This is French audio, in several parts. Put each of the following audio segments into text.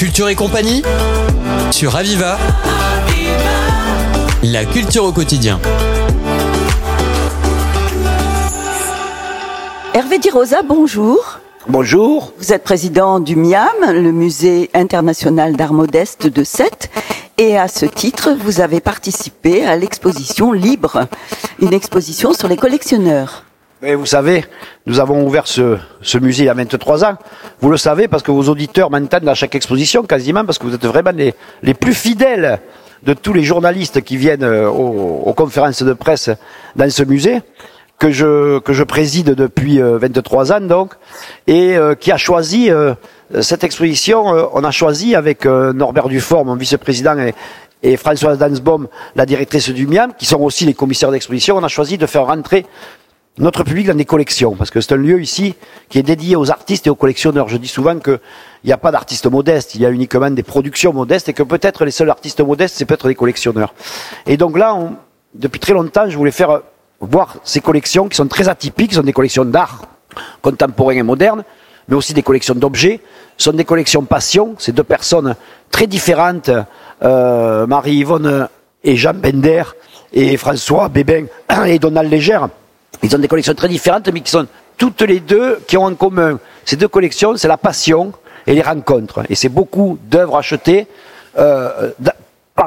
Culture et compagnie sur Aviva. La culture au quotidien. Hervé Di Rosa, bonjour. Bonjour. Vous êtes président du MIAM, le Musée international d'art modeste de Sète. Et à ce titre, vous avez participé à l'exposition Libre, une exposition sur les collectionneurs. Vous savez, nous avons ouvert ce, ce, musée il y a 23 ans. Vous le savez parce que vos auditeurs m'entendent à chaque exposition quasiment parce que vous êtes vraiment les, les plus fidèles de tous les journalistes qui viennent euh, aux, aux, conférences de presse dans ce musée que je, que je préside depuis 23 euh, ans donc et euh, qui a choisi cette exposition. On a choisi avec Norbert Dufort, mon vice-président, et, et Françoise Dansbaum, la directrice du MIAM, qui sont aussi les commissaires d'exposition, on a choisi de faire rentrer notre public dans des collections, parce que c'est un lieu ici qui est dédié aux artistes et aux collectionneurs. Je dis souvent qu'il n'y a pas d'artistes modestes, il y a uniquement des productions modestes, et que peut-être les seuls artistes modestes, c'est peut-être des collectionneurs. Et donc là, on, depuis très longtemps, je voulais faire voir ces collections qui sont très atypiques, sont des collections d'art contemporain et moderne, mais aussi des collections d'objets. Sont des collections passion, c'est deux personnes très différentes, euh, Marie-Yvonne et Jean Bender, et François Bébin et Donald Légère. Ils ont des collections très différentes, mais qui sont toutes les deux, qui ont en commun ces deux collections, c'est la passion et les rencontres. Et c'est beaucoup d'œuvres achetées euh,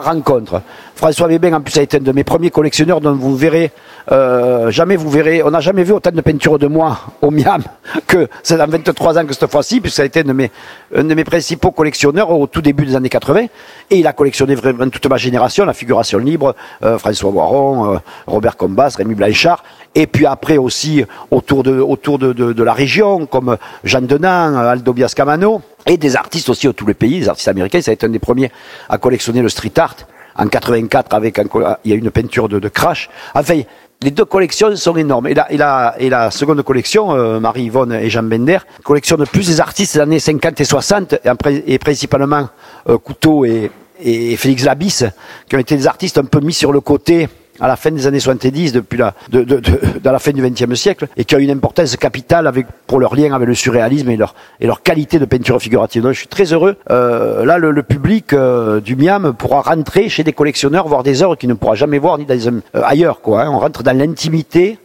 rencontre. François Bébin, en plus, a été un de mes premiers collectionneurs, dont vous verrez, euh, jamais vous verrez, on n'a jamais vu autant de peintures de moi au Miam que c'est dans 23 ans que cette fois-ci, puisque ça a été un de, mes, principaux collectionneurs au tout début des années 80. Et il a collectionné vraiment toute ma génération, la figuration libre, euh, François Boiron, euh, Robert Combas, Rémi Blanchard, et puis après aussi autour de la région, comme Jean Denan, Aldo Biascamano, et des artistes aussi de tous les pays, des artistes américains. Ça a été un des premiers à collectionner le street art en 84 avec un, il y a une peinture de, de Crash. Enfin, les deux collections sont énormes. Et la, et et la seconde collection, euh, Marie-Yvonne et Jean Bender, collectionne plus des artistes des années 50 et 60, et, et principalement euh, Couteau et, et Félix Labisse, qui ont été des artistes un peu mis sur le côté à la fin des années 70, depuis la, de, de, de, dans la fin du XXe siècle, et qui ont une importance capitale avec, pour leur lien avec le surréalisme et leur, et leur qualité de peinture figurative. Donc je suis très heureux. Euh, là, le, le public euh, du MIAM pourra rentrer chez des collectionneurs, voir des œuvres qu'il ne pourra jamais voir ni dans, euh, ailleurs. Quoi, hein. On rentre dans l'intimité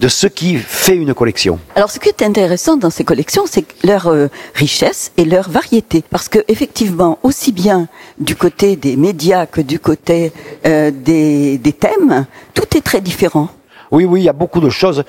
de ce qui fait une collection. Alors, ce qui est intéressant dans ces collections, c'est leur euh, richesse et leur variété, parce que effectivement, aussi bien du côté des médias que du côté euh, des, des thèmes, tout est très différent. Oui, oui, il y a beaucoup de choses.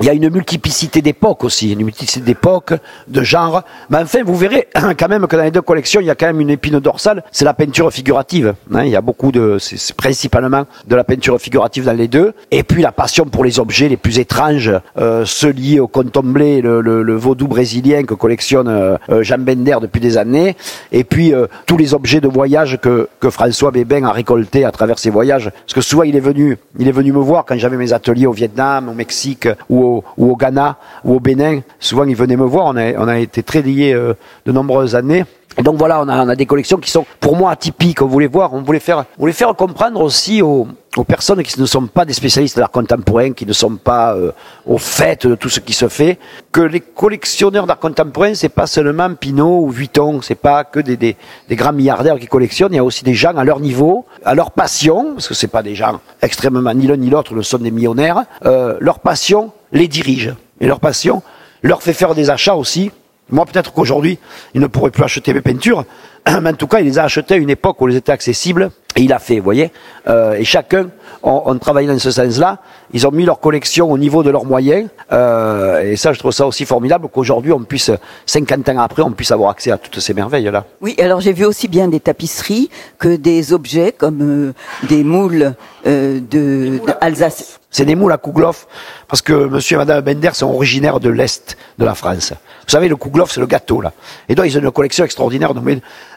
Il y a une multiplicité d'époques aussi, une multiplicité d'époques, de genres. Mais enfin, vous verrez quand même que dans les deux collections, il y a quand même une épine dorsale, c'est la peinture figurative. Hein, il y a beaucoup de, c'est principalement de la peinture figurative dans les deux. Et puis la passion pour les objets les plus étranges, euh, ceux liés au contomblé, le, le, le, vaudou brésilien que collectionne euh, Jean Bender depuis des années. Et puis euh, tous les objets de voyage que, que François Bébin a récoltés à travers ses voyages. Parce que souvent il est venu, il est venu me voir quand j'avais mes ateliers au Vietnam, au Mexique ou au, ou au Ghana ou au Bénin. Souvent, ils venaient me voir. On a, été très liés euh, de nombreuses années. Et donc voilà, on a, des collections qui sont pour moi atypiques. On voulait voir, on voulait faire, on voulait faire comprendre aussi aux, personnes qui ne sont pas des spécialistes de l'art contemporain, qui ne sont pas euh, au fait de tout ce qui se fait, que les collectionneurs d'art contemporain, c'est pas seulement Pinot ou Vuitton, c'est pas que des, grands milliardaires qui collectionnent. Il y a aussi des gens à leur niveau, à leur passion, parce que c'est pas des gens extrêmement ni l'un ni l'autre, ne sont des millionnaires. Euh, leur passion les dirige et leur passion leur fait faire des achats aussi. Moi, peut-être qu'aujourd'hui, il ne pourrait plus acheter mes peintures, mais en tout cas, il les a achetées à une époque où elles étaient accessibles, et il a fait, vous voyez. Euh, et chacun, on, on travaille dans ce sens-là. Ils ont mis leur collection au niveau de leurs moyens, euh, et ça, je trouve ça aussi formidable qu'aujourd'hui, on puisse, 50 ans après, on puisse avoir accès à toutes ces merveilles-là. Oui, alors j'ai vu aussi bien des tapisseries que des objets comme euh, des moules euh, de, de Alsace. C'est des moules à Kouglof, parce que monsieur et madame Bender sont originaires de l'Est de la France. Vous savez, le Kouglof, c'est le gâteau, là. Et donc, ils ont une collection extraordinaire.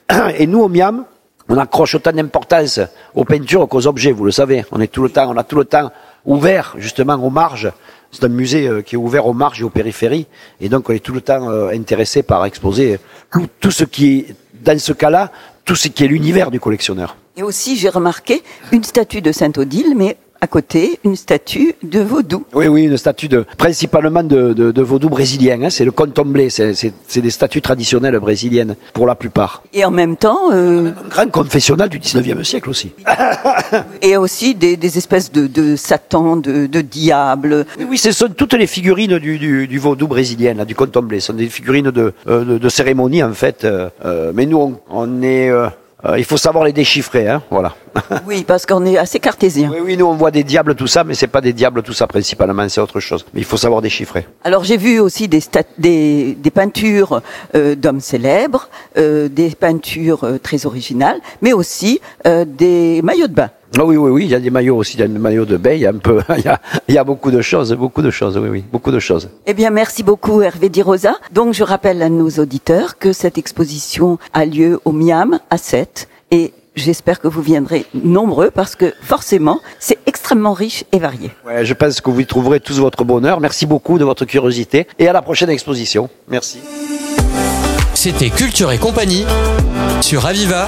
Et nous, au Miam, on accroche autant d'importance aux peintures qu'aux objets, vous le savez. On est tout le temps, on a tout le temps ouvert, justement, aux marges. C'est un musée euh, qui est ouvert aux marges et aux périphéries. Et donc, on est tout le temps euh, intéressé par exposer tout, ce qui est, dans ce cas-là, tout ce qui est l'univers du collectionneur. Et aussi, j'ai remarqué une statue de Sainte-Odile, mais à côté une statue de vaudou. Oui, oui, une statue de, principalement de, de, de vaudou brésilien. Hein, c'est le contomblé. C'est, c'est, c'est des statues traditionnelles brésiliennes pour la plupart. Et en même temps, euh, Un grand confessionnal du 19e siècle aussi. et aussi des, des espèces de, de Satan, de, de diables. Oui, oui, ce sont toutes les figurines du, du, du vaudou brésilien, là, du contomblé. Ce sont des figurines de, euh, de, de cérémonie, en fait. euh, euh, mais nous, on, on est... euh, il faut savoir les déchiffrer, hein, voilà. Oui, parce qu'on est assez cartésien. oui, oui, nous, on voit des diables, tout ça, mais c'est pas des diables, tout ça, principalement, c'est autre chose. Mais il faut savoir déchiffrer. Alors j'ai vu aussi des, des, des peintures euh, d'hommes célèbres, euh, des peintures euh, très originales, mais aussi euh, des maillots de bain. Ah oui, oui, oui, il y a des maillots aussi, il y a des maillots de baie, il y a un peu, il y a, il y a beaucoup de choses, beaucoup de choses, oui, oui, beaucoup de choses. Eh bien, merci beaucoup Hervé Di Rosa. Donc, je rappelle à nos auditeurs que cette exposition a lieu au Miam à 7 et j'espère que vous viendrez nombreux parce que forcément, c'est extrêmement riche et varié. Ouais, je pense que vous y trouverez tous votre bonheur. Merci beaucoup de votre curiosité et à la prochaine exposition. Merci. C'était Culture et compagnie sur Aviva.